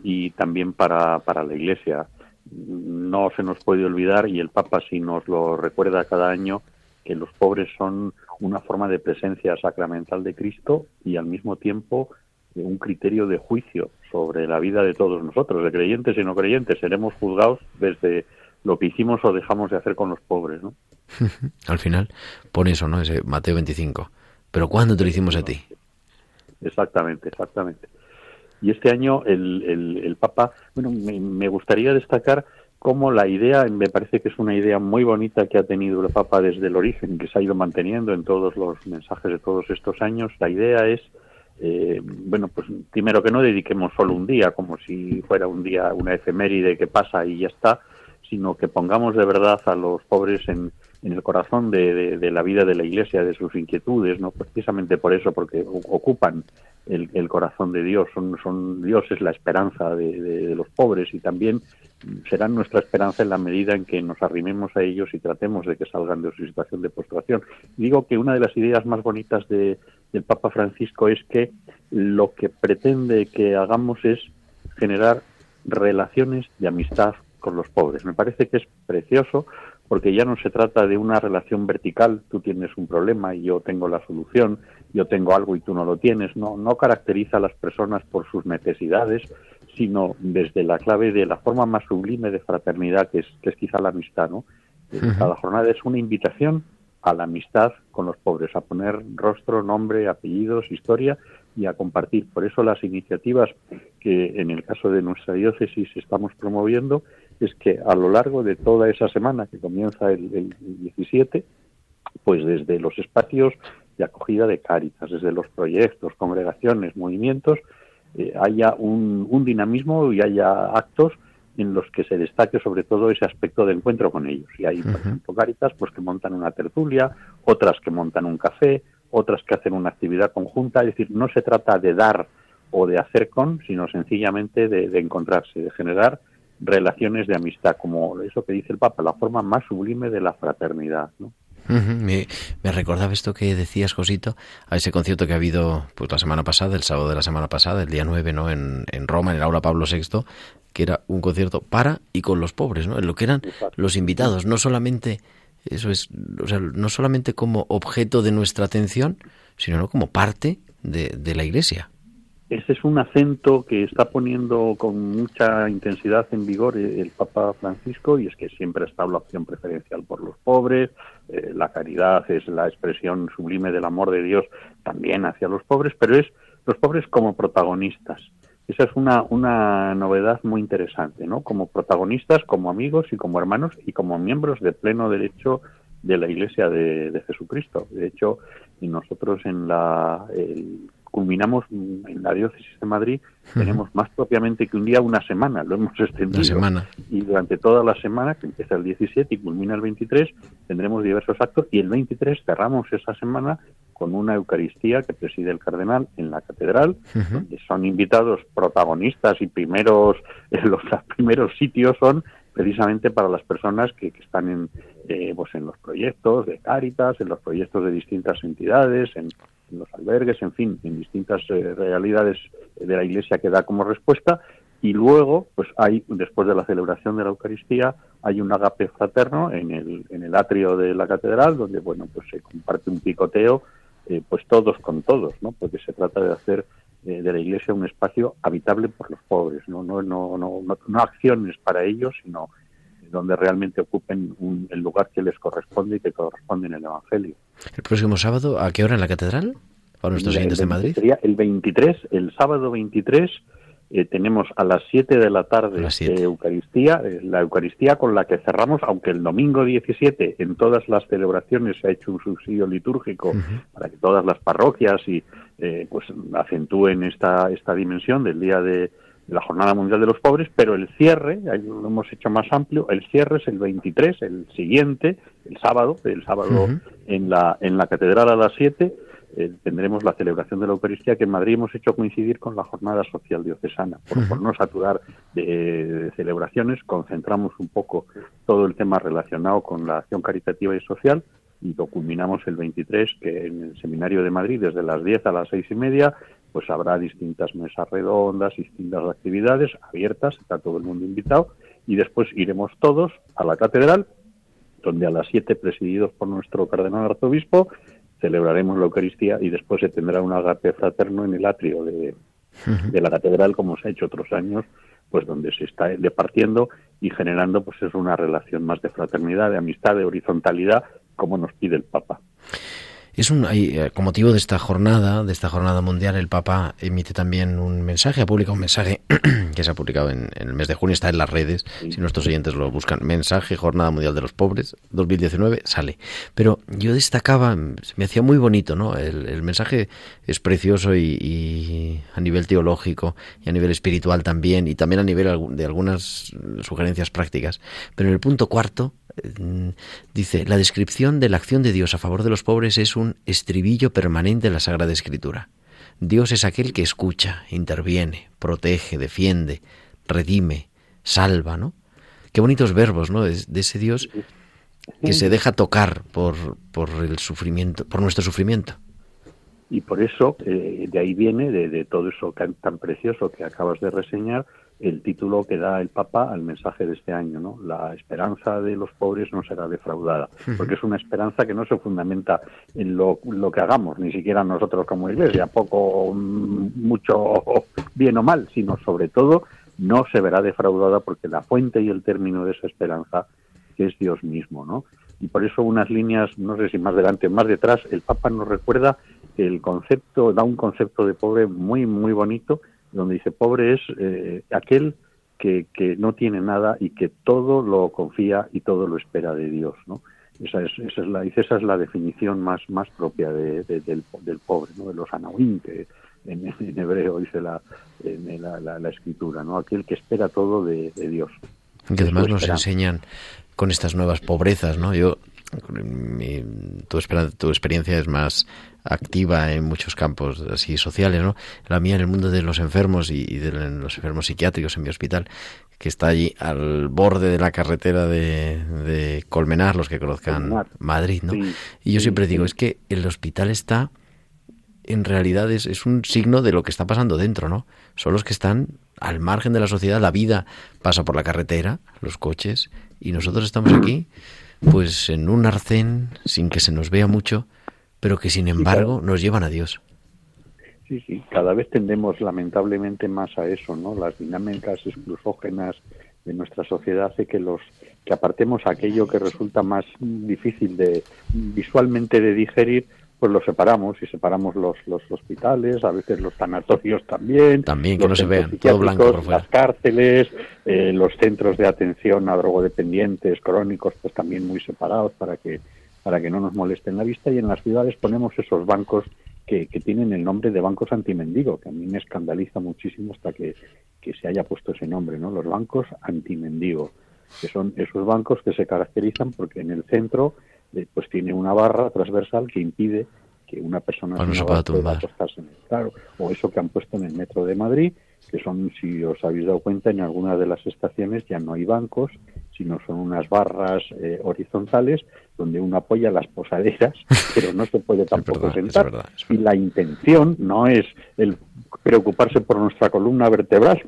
y también para, para la Iglesia. No se nos puede olvidar, y el Papa sí nos lo recuerda cada año, que los pobres son una forma de presencia sacramental de Cristo y al mismo tiempo un criterio de juicio sobre la vida de todos nosotros, de creyentes y no creyentes. Seremos juzgados desde lo que hicimos o dejamos de hacer con los pobres, ¿no? Al final pone eso, ¿no? Ese Mateo 25. Pero ¿cuándo te lo hicimos a ti? Exactamente, exactamente. Y este año el, el, Papa, bueno, me, gustaría destacar cómo la idea, me parece que es una idea muy bonita que ha tenido el Papa desde el origen, que se ha ido manteniendo en todos los mensajes de todos estos años. La idea es, eh, bueno, pues primero que no dediquemos solo un día, como si fuera un día, una efeméride que pasa y ya está, sino que pongamos de verdad a los pobres en, el corazón de, la vida de la Iglesia, de sus inquietudes, no precisamente por eso, porque ocupan el, corazón de Dios, son, son Dios es la esperanza de, los pobres y también serán nuestra esperanza en la medida en que nos arrimemos a ellos y tratemos de que salgan de su situación de postración. Digo que una de las ideas más bonitas del Papa Francisco es que lo que pretende que hagamos es generar relaciones de amistad con los pobres. Me parece que es precioso porque ya no se trata de una relación vertical, tú tienes un problema y yo tengo la solución, yo tengo algo y tú no lo tienes, no, no caracteriza a las personas por sus necesidades, sino desde la clave de la forma más sublime de fraternidad que es, que es quizá la amistad, ¿no? Cada jornada es una invitación a la amistad con los pobres, a poner rostro, nombre, apellidos, historia y a compartir. Por eso las iniciativas que en el caso de nuestra diócesis estamos promoviendo es que a lo largo de toda esa semana que comienza el, 17, pues desde los espacios de acogida de Cáritas, desde los proyectos, congregaciones, movimientos, eh, haya un, dinamismo y haya actos en los que se destaque sobre todo ese aspecto de encuentro con ellos. Y hay, por ejemplo, Cáritas pues, que montan una tertulia, otras que montan un café, otras que hacen una actividad conjunta. Es decir, no se trata de dar o de hacer con, sino sencillamente de, de encontrarse, de generar relaciones de amistad, como eso que dice el Papa, la forma más sublime de la fraternidad. ¿no? me, recordaba esto que decías, Josito, a ese concierto que ha habido pues la semana pasada, el sábado de la semana pasada, el día 9, ¿no? En, en Roma, en el Aula Pablo VI, que era un concierto para y con los pobres, ¿no? En lo que eran los invitados, no solamente eso es, o sea, no solamente como objeto de nuestra atención, sino como parte de, de la Iglesia. Ese es un acento que está poniendo con mucha intensidad en vigor el Papa Francisco y es que siempre ha estado la opción preferencial por los pobres, eh, la caridad es la expresión sublime del amor de Dios también hacia los pobres, pero es los pobres como protagonistas. Esa es una, una novedad muy interesante, ¿no? Como protagonistas, como amigos y como hermanos y como miembros de pleno derecho de la Iglesia de, Jesucristo. De hecho, nosotros en la, culminamos en la diócesis de Madrid, tenemos más propiamente que un día, una semana, lo hemos extendido. semana. Y durante toda la semana, que empieza el 17 y culmina el 23, tendremos diversos actos y el 23 cerramos esa semana con una Eucaristía que preside el cardenal en la catedral, donde son invitados protagonistas y primeros, los primeros sitios son precisamente para las personas que, están en, eh, pues en los proyectos de Cáritas, en los proyectos de distintas entidades, en, los albergues, en fin, en distintas eh, realidades de la Iglesia que da como respuesta. Y luego, pues hay, después de la celebración de la Eucaristía, hay un agape fraterno en el, en el atrio de la catedral, donde, bueno, pues se comparte un picoteo, eh, pues todos con todos, ¿no? Porque se trata de hacer eh, de la Iglesia un espacio habitable por los pobres, ¿no? No, no, no, no, acciones para ellos, sino donde realmente ocupen el lugar que les corresponde y que corresponde en el Evangelio. ¿El próximo sábado a qué hora en la catedral? Para nuestros siguientes de Madrid. Sería el 23, el sábado 23 eh, tenemos a las 7 de la tarde eh, Eucaristía, eh, la Eucaristía con la que cerramos, aunque el domingo 17 en todas las celebraciones se ha hecho un subsidio litúrgico para que todas las parroquias y pues acentúen esta, esta dimensión del día de, la Jornada Mundial de los Pobres, pero el cierre, lo hemos hecho más amplio, el cierre es el 23, el siguiente, el sábado, el sábado en, la, en la Catedral a las 7, eh, tendremos la celebración de la Eucaristía que en Madrid hemos hecho coincidir con la Jornada Social Diocesana. Por, no saturar de, celebraciones, concentramos un poco todo el tema relacionado con la acción caritativa y social y lo culminamos el 23, que en el Seminario de Madrid, desde las 10 a las 6 y media, pues habrá distintas mesas redondas, distintas actividades abiertas, está todo el mundo invitado, y después iremos todos a la catedral, donde a las 7, presididos por nuestro cardenal arzobispo, celebraremos la Eucaristía y después se tendrá un agape fraterno en el atrio de, la catedral, como se ha hecho otros años, pues donde se está departiendo y generando pues es una relación más de fraternidad, de amistad, de horizontalidad, como nos pide el Papa. Es un, eh, con motivo de esta jornada, de esta jornada mundial, el Papa emite también un mensaje, ha publicado un mensaje que se ha publicado en, el mes de junio, está en las redes, si nuestros oyentes lo buscan, mensaje Jornada Mundial de los Pobres, 2019, sale. Pero yo destacaba, se me hacía muy bonito, ¿no? El, mensaje es precioso y, a nivel teológico y a nivel espiritual también, y también a nivel de algunas sugerencias prácticas. Pero en el punto cuarto, dice, la descripción de la acción de Dios a favor de los pobres es un estribillo permanente en la Sagrada Escritura. Dios es aquel que escucha, interviene, protege, defiende, redime, salva, ¿no? Qué bonitos verbos, ¿no? De, ese Dios que se deja tocar por, por el sufrimiento, por nuestro sufrimiento. Y por eso, eh, de ahí viene, de, de todo eso tan precioso que acabas de reseñar, el título que da el Papa al mensaje de este año, ¿no? La esperanza de los pobres no será defraudada, porque es una esperanza que no se fundamenta en lo, lo que hagamos, ni siquiera nosotros como Iglesia, poco, mucho bien o mal, sino sobre todo no se verá defraudada porque la fuente y el término de esa esperanza es Dios mismo, ¿no? Y por eso unas líneas, no sé si más delante o más detrás, el Papa nos recuerda que el concepto, da un concepto de pobre muy, muy bonito, donde dice pobre es eh, aquel que, que, no tiene nada y que todo lo confía y todo lo espera de Dios, ¿no? Esa es, esa es la, esa es la definición más, más propia de, del, del, pobre, ¿no? De los anahuín, que en, hebreo dice la, en la, la, escritura, ¿no? Aquel que espera todo de, de Dios. Que además nos enseñan con estas nuevas pobrezas, ¿no? Yo tu, tu, experiencia es más activa en muchos campos así sociales, ¿no? La mía en el mundo de los enfermos y, de los enfermos psiquiátricos en mi hospital, que está allí al borde de la carretera de, de Colmenar, los que conozcan Madrid, ¿no? y yo siempre digo, es que el hospital está, en realidad es, es un signo de lo que está pasando dentro, ¿no? Son los que están al margen de la sociedad, la vida pasa por la carretera, los coches, y nosotros estamos aquí pues en un arcén sin que se nos vea mucho, pero que sin embargo nos llevan a Dios. Sí, sí, cada vez tendemos lamentablemente más a eso, ¿no? Las dinámicas exclusógenas de nuestra sociedad hace que los que apartemos aquello que resulta más difícil de visualmente de digerir pues los separamos y separamos los, los hospitales, a veces los sanatorios también. También, que no se vean, todo blanco por Las cárceles, eh, los centros de atención a drogodependientes crónicos, pues también muy separados para que, para que no nos molesten la vista. Y en las ciudades ponemos esos bancos que, que tienen el nombre de bancos antimendigo, que a mí me escandaliza muchísimo hasta que, que se haya puesto ese nombre, ¿no? Los bancos antimendigo, que son esos bancos que se caracterizan porque en el centro pues tiene una barra transversal que impide que una persona se pueda tumbar. claro, o eso que han puesto en el metro de Madrid, que son, si os habéis dado cuenta, en algunas de las estaciones ya no hay bancos, sino son unas barras eh, horizontales donde uno apoya las posaderas, pero no se puede tampoco sentar. Y la intención no es el preocuparse por nuestra columna vertebral,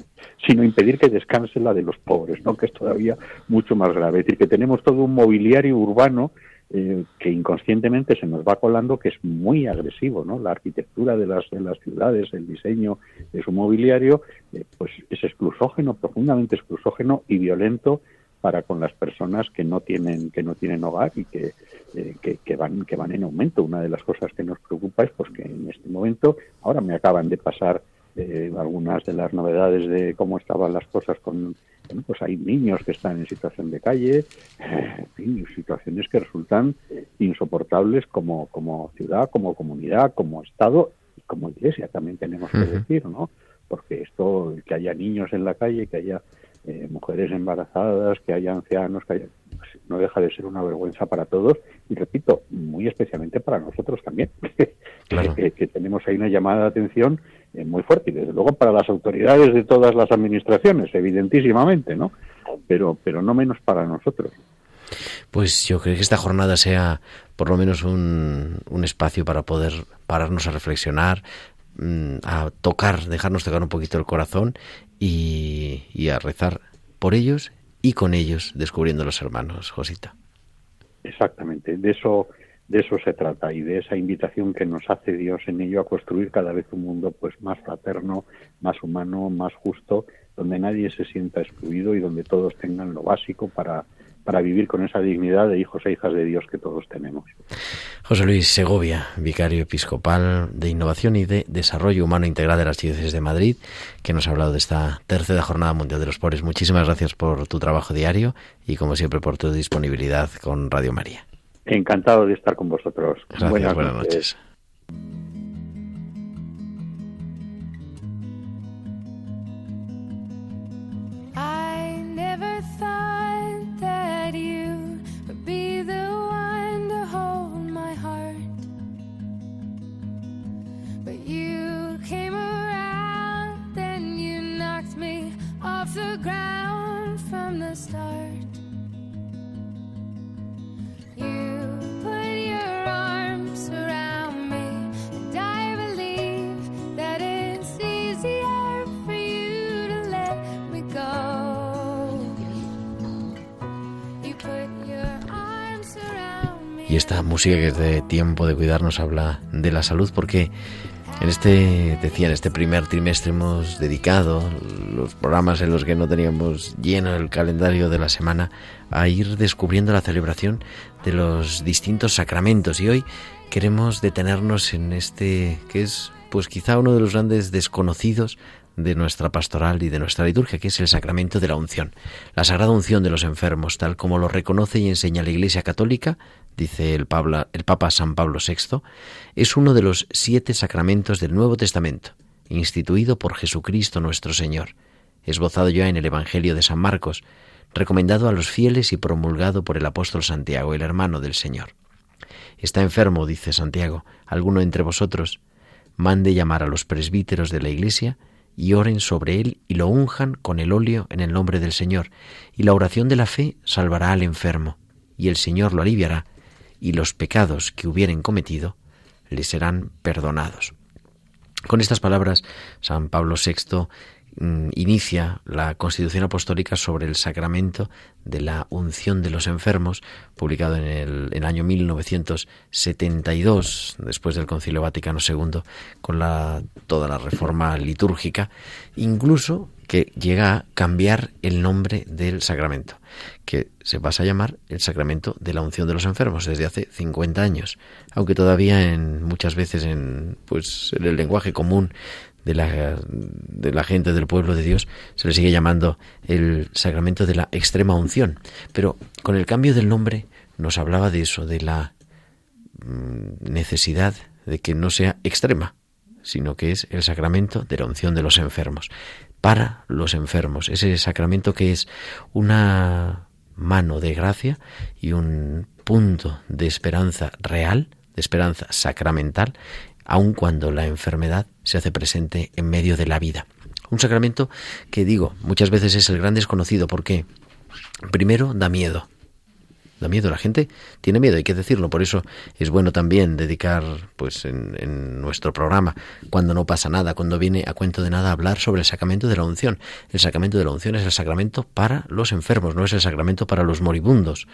sino impedir que descanse la de los pobres, ¿no? que es todavía mucho más grave. Es decir, que tenemos todo un mobiliario urbano eh, que inconscientemente se nos va colando que es muy agresivo, ¿no? La arquitectura de las, de las ciudades, el diseño de su mobiliario, eh, pues es exclusógeno, profundamente exclusógeno y violento para con las personas que no tienen que no tienen hogar y que, eh, que, van que van en aumento. Una de las cosas que nos preocupa es pues que en este momento ahora me acaban de pasar algunas de las novedades de cómo estaban las cosas con pues hay niños que están en situación de calle, en situaciones que resultan insoportables como, como ciudad, como comunidad, como Estado y como Iglesia, también tenemos que decir, ¿no? Porque esto, que haya niños en la calle, que haya eh, mujeres embarazadas, que haya ancianos, que haya, pues, no deja de ser una vergüenza para todos y repito, muy especialmente para nosotros también, que, que, tenemos ahí una llamada de atención eh, muy fuerte y desde luego para las autoridades de todas las administraciones, evidentísimamente, ¿no? Pero, pero no menos para nosotros. Pues yo creo que esta jornada sea por lo menos un, un espacio para poder pararnos a reflexionar, mm, a tocar, dejarnos tocar un poquito el corazón y, y a rezar por ellos y con ellos descubriendo los hermanos, Josita. Exactamente, de eso de eso se trata y de esa invitación que nos hace Dios en ello a construir cada vez un mundo pues más fraterno, más humano, más justo, donde nadie se sienta excluido y donde todos tengan lo básico para para vivir con esa dignidad de hijos e hijas de Dios que todos tenemos. José Luis Segovia, vicario episcopal de Innovación y de Desarrollo Humano Integral de las Diócesis de Madrid, que nos ha hablado de esta tercera Jornada Mundial de los Pobres. Muchísimas gracias por tu trabajo diario y, como siempre, por tu disponibilidad con Radio María. Encantado de estar con vosotros. Gracias, buenas, noches. Y música que es de tiempo de cuidarnos habla de la salud porque en este, decía, en este primer trimestre hemos dedicado los programas en los que no teníamos lleno el calendario de la semana a ir descubriendo la celebración de los distintos sacramentos. Y hoy queremos detenernos en este que es pues quizá uno de los grandes desconocidos de nuestra pastoral y de nuestra liturgia, que es el sacramento de la unción, la sagrada unción de los enfermos, tal como lo reconoce y enseña la Iglesia Católica, dice el, el Papa San Pablo VI, es uno de los siete sacramentos del Nuevo Testamento, instituido por Jesucristo nuestro Señor, esbozado ya en el Evangelio de San Marcos, recomendado a los fieles y promulgado por el apóstol Santiago, el hermano del Señor. Está enfermo, dice Santiago, alguno entre vosotros, mande llamar a los presbíteros de la Iglesia, y oren sobre él y lo unjan con el óleo en el nombre del Señor, y la oración de la fe salvará al enfermo, y el Señor lo aliviará, y los pecados que hubieren cometido le serán perdonados. Con estas palabras, San Pablo VI inicia la Constitución Apostólica sobre el sacramento de la unción de los enfermos, publicado en el, año 1972, después del Concilio Vaticano II, con la, toda la reforma litúrgica, incluso que llega a cambiar el nombre del sacramento, que se pasa a llamar el sacramento de la unción de los enfermos desde hace 50 años, aunque todavía en muchas veces en pues en el lenguaje común de la, de la gente del pueblo de Dios se le sigue llamando el sacramento de la extrema unción. Pero con el cambio del nombre nos hablaba de eso, de la mm, necesidad de que no sea extrema, sino que es el sacramento de la unción de los enfermos, para los enfermos, ese sacramento que es una mano de gracia y un punto de esperanza real, de esperanza sacramental, aun cuando la enfermedad se hace presente en medio de la vida. Un sacramento que digo, muchas veces es el gran desconocido porque primero da miedo. Da miedo, la gente tiene miedo, hay que decirlo, por eso es bueno también dedicar, pues en, en nuestro programa, cuando no pasa nada, cuando viene a cuento de nada, hablar sobre el sacramento de la unción. El sacramento de la unción es el sacramento para los enfermos, no es el sacramento para los moribundos.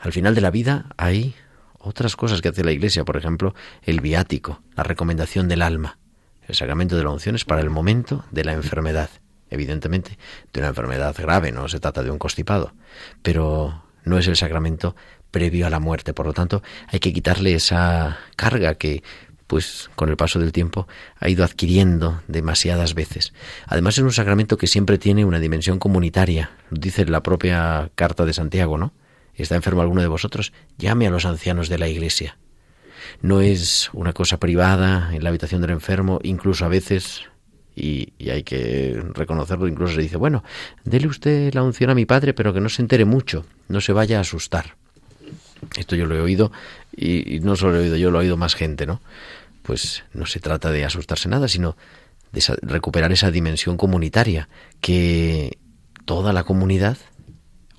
Al final de la vida hay otras cosas que hace la Iglesia, por ejemplo, el viático, la recomendación del alma. El sacramento de la unción es para el momento de la enfermedad. Evidentemente, de una enfermedad grave, no se trata de un constipado, pero no es el sacramento previo a la muerte. Por lo tanto, hay que quitarle esa carga que, pues, con el paso del tiempo ha ido adquiriendo demasiadas veces. Además, es un sacramento que siempre tiene una dimensión comunitaria, dice la propia carta de Santiago, ¿no? ¿Está enfermo alguno de vosotros? Llame a los ancianos de la iglesia. No es una cosa privada en la habitación del enfermo, incluso a veces, y, hay que reconocerlo, incluso se dice, bueno, dele usted la unción a mi padre, pero que no se entere mucho, no se vaya a asustar. Esto yo lo he oído, y, no solo lo he oído yo, lo ha oído más gente, ¿no? Pues no se trata de asustarse nada, sino de recuperar esa dimensión comunitaria, que toda la comunidad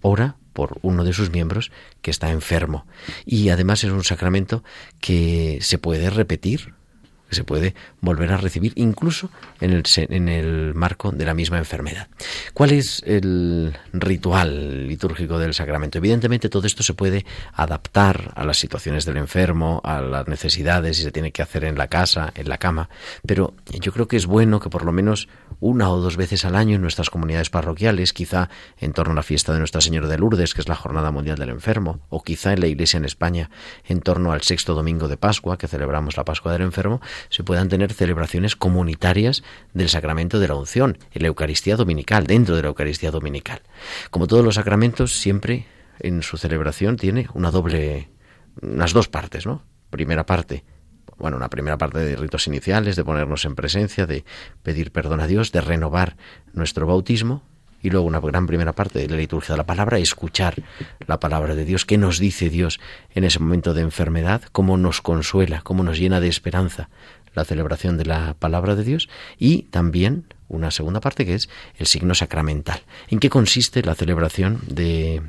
ora por uno de sus miembros que está enfermo. Y además es un sacramento que se puede repetir que se puede volver a recibir incluso en el, en el marco de la misma enfermedad. ¿Cuál es el ritual litúrgico del sacramento? Evidentemente todo esto se puede adaptar a las situaciones del enfermo, a las necesidades, si se tiene que hacer en la casa, en la cama, pero yo creo que es bueno que por lo menos una o dos veces al año en nuestras comunidades parroquiales, quizá en torno a la fiesta de Nuestra Señora de Lourdes, que es la Jornada Mundial del Enfermo, o quizá en la Iglesia en España en torno al sexto domingo de Pascua, que celebramos la Pascua del Enfermo, se puedan tener celebraciones comunitarias del sacramento de la unción, en la Eucaristía Dominical, dentro de la Eucaristía Dominical. Como todos los sacramentos, siempre en su celebración tiene una doble, unas dos partes, ¿no? Primera parte, bueno, una primera parte de ritos iniciales, de ponernos en presencia, de pedir perdón a Dios, de renovar nuestro bautismo, y luego una gran primera parte de la liturgia de la palabra, escuchar la palabra de Dios, qué nos dice Dios en ese momento de enfermedad, cómo nos consuela, cómo nos llena de esperanza la celebración de la palabra de Dios y también una segunda parte que es el signo sacramental. ¿En qué consiste la celebración de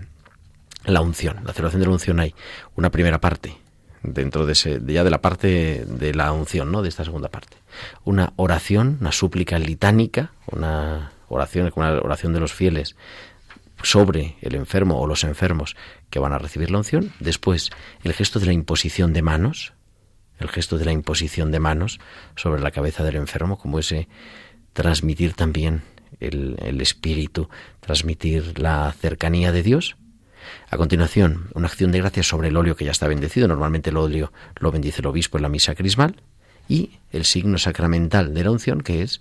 la unción? La celebración de la unción hay una primera parte dentro de ese, ya de la parte de la unción, ¿no? De esta segunda parte. Una oración, una súplica litánica, una la oración de los fieles sobre el enfermo o los enfermos que van a recibir la unción. Después, el gesto de la imposición de manos, el gesto de la imposición de manos sobre la cabeza del enfermo, como ese transmitir también el, el espíritu, transmitir la cercanía de Dios. A continuación, una acción de gracias sobre el óleo que ya está bendecido. Normalmente el óleo lo bendice el obispo en la misa crismal. Y el signo sacramental de la unción, que es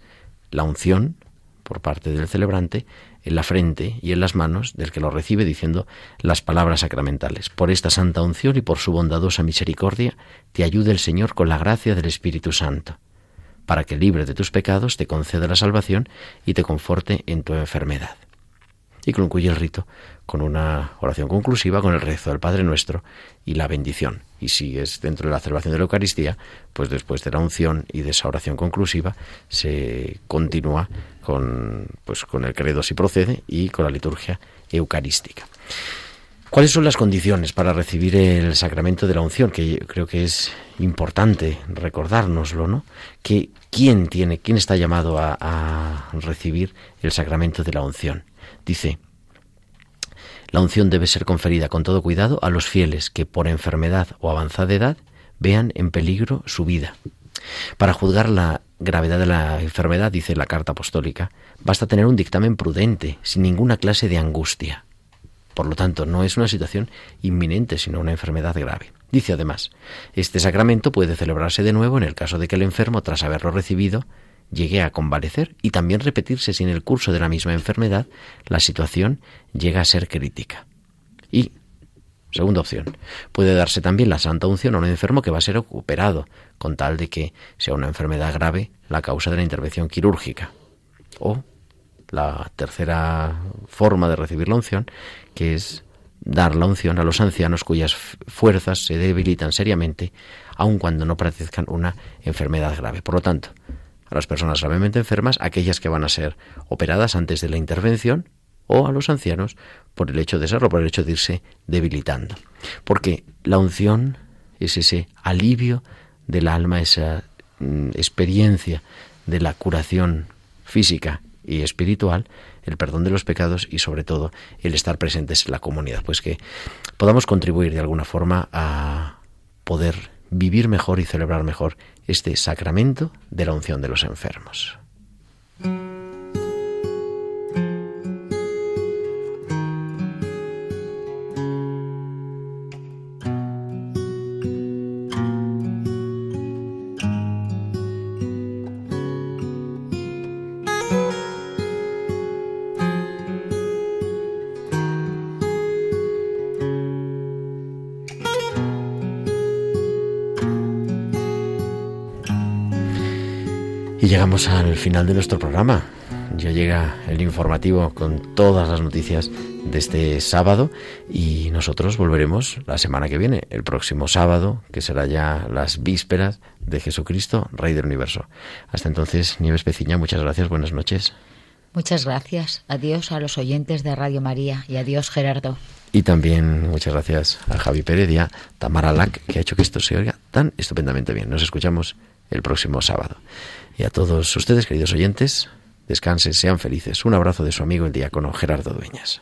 la unción por parte del celebrante en la frente y en las manos del que lo recibe diciendo las palabras sacramentales. Por esta santa unción y por su bondadosa misericordia te ayude el Señor con la gracia del Espíritu Santo, para que libre de tus pecados te conceda la salvación y te conforte en tu enfermedad y concluye el rito con una oración conclusiva, con el rezo del Padre Nuestro y la bendición. Y si es dentro de la celebración de la Eucaristía, pues después de la unción y de esa oración conclusiva se continúa con, pues, con el credo si procede y con la liturgia eucarística. ¿Cuáles son las condiciones para recibir el sacramento de la unción? Que creo que es importante recordárnoslo, ¿no? Que quién tiene, quién está llamado a recibir el sacramento de la unción. Dice, la unción debe ser conferida con todo cuidado a los fieles que por enfermedad o avanzada edad vean en peligro su vida. Para juzgar la gravedad de la enfermedad, dice la carta apostólica, basta tener un dictamen prudente, sin ninguna clase de angustia. Por lo tanto, no es una situación inminente, sino una enfermedad grave. Dice además, este sacramento puede celebrarse de nuevo en el caso de que el enfermo, tras haberlo recibido, llegue a convalecer y también repetirse sin el curso de la misma enfermedad, la situación llega a ser crítica. Y, segunda opción, puede darse también la santa unción a un enfermo que va a ser operado, con tal de que sea una enfermedad grave la causa de la intervención quirúrgica. O la tercera forma de recibir la unción, que es dar la unción a los ancianos cuyas fuerzas se debilitan seriamente, aun cuando no padezcan una enfermedad grave. Por lo tanto, a las personas gravemente enfermas, aquellas que van a ser operadas antes de la intervención, o a los ancianos por el hecho de serlo, por el hecho de irse debilitando. Porque la unción es ese alivio del alma, esa mm, experiencia de la curación física y espiritual, el perdón de los pecados y sobre todo el estar presentes en la comunidad. Pues que podamos contribuir de alguna forma a poder vivir mejor y celebrar mejor este sacramento de la unción de los enfermos. Llegamos al final de nuestro programa. Ya llega el informativo con todas las noticias de este sábado y nosotros volveremos la semana que viene, el próximo sábado, que será ya las vísperas de Jesucristo, Rey del Universo. Hasta entonces, Nieves Peciña, muchas gracias, buenas noches. Muchas gracias. Adiós a los oyentes de Radio María y adiós Gerardo. Y también muchas gracias a Javi Pérez y a Tamara Lac, que ha hecho que esto se oiga tan estupendamente bien. Nos escuchamos el próximo sábado. Y a todos ustedes, queridos oyentes, descansen, sean felices. Un abrazo de su amigo el diácono Gerardo Dueñas.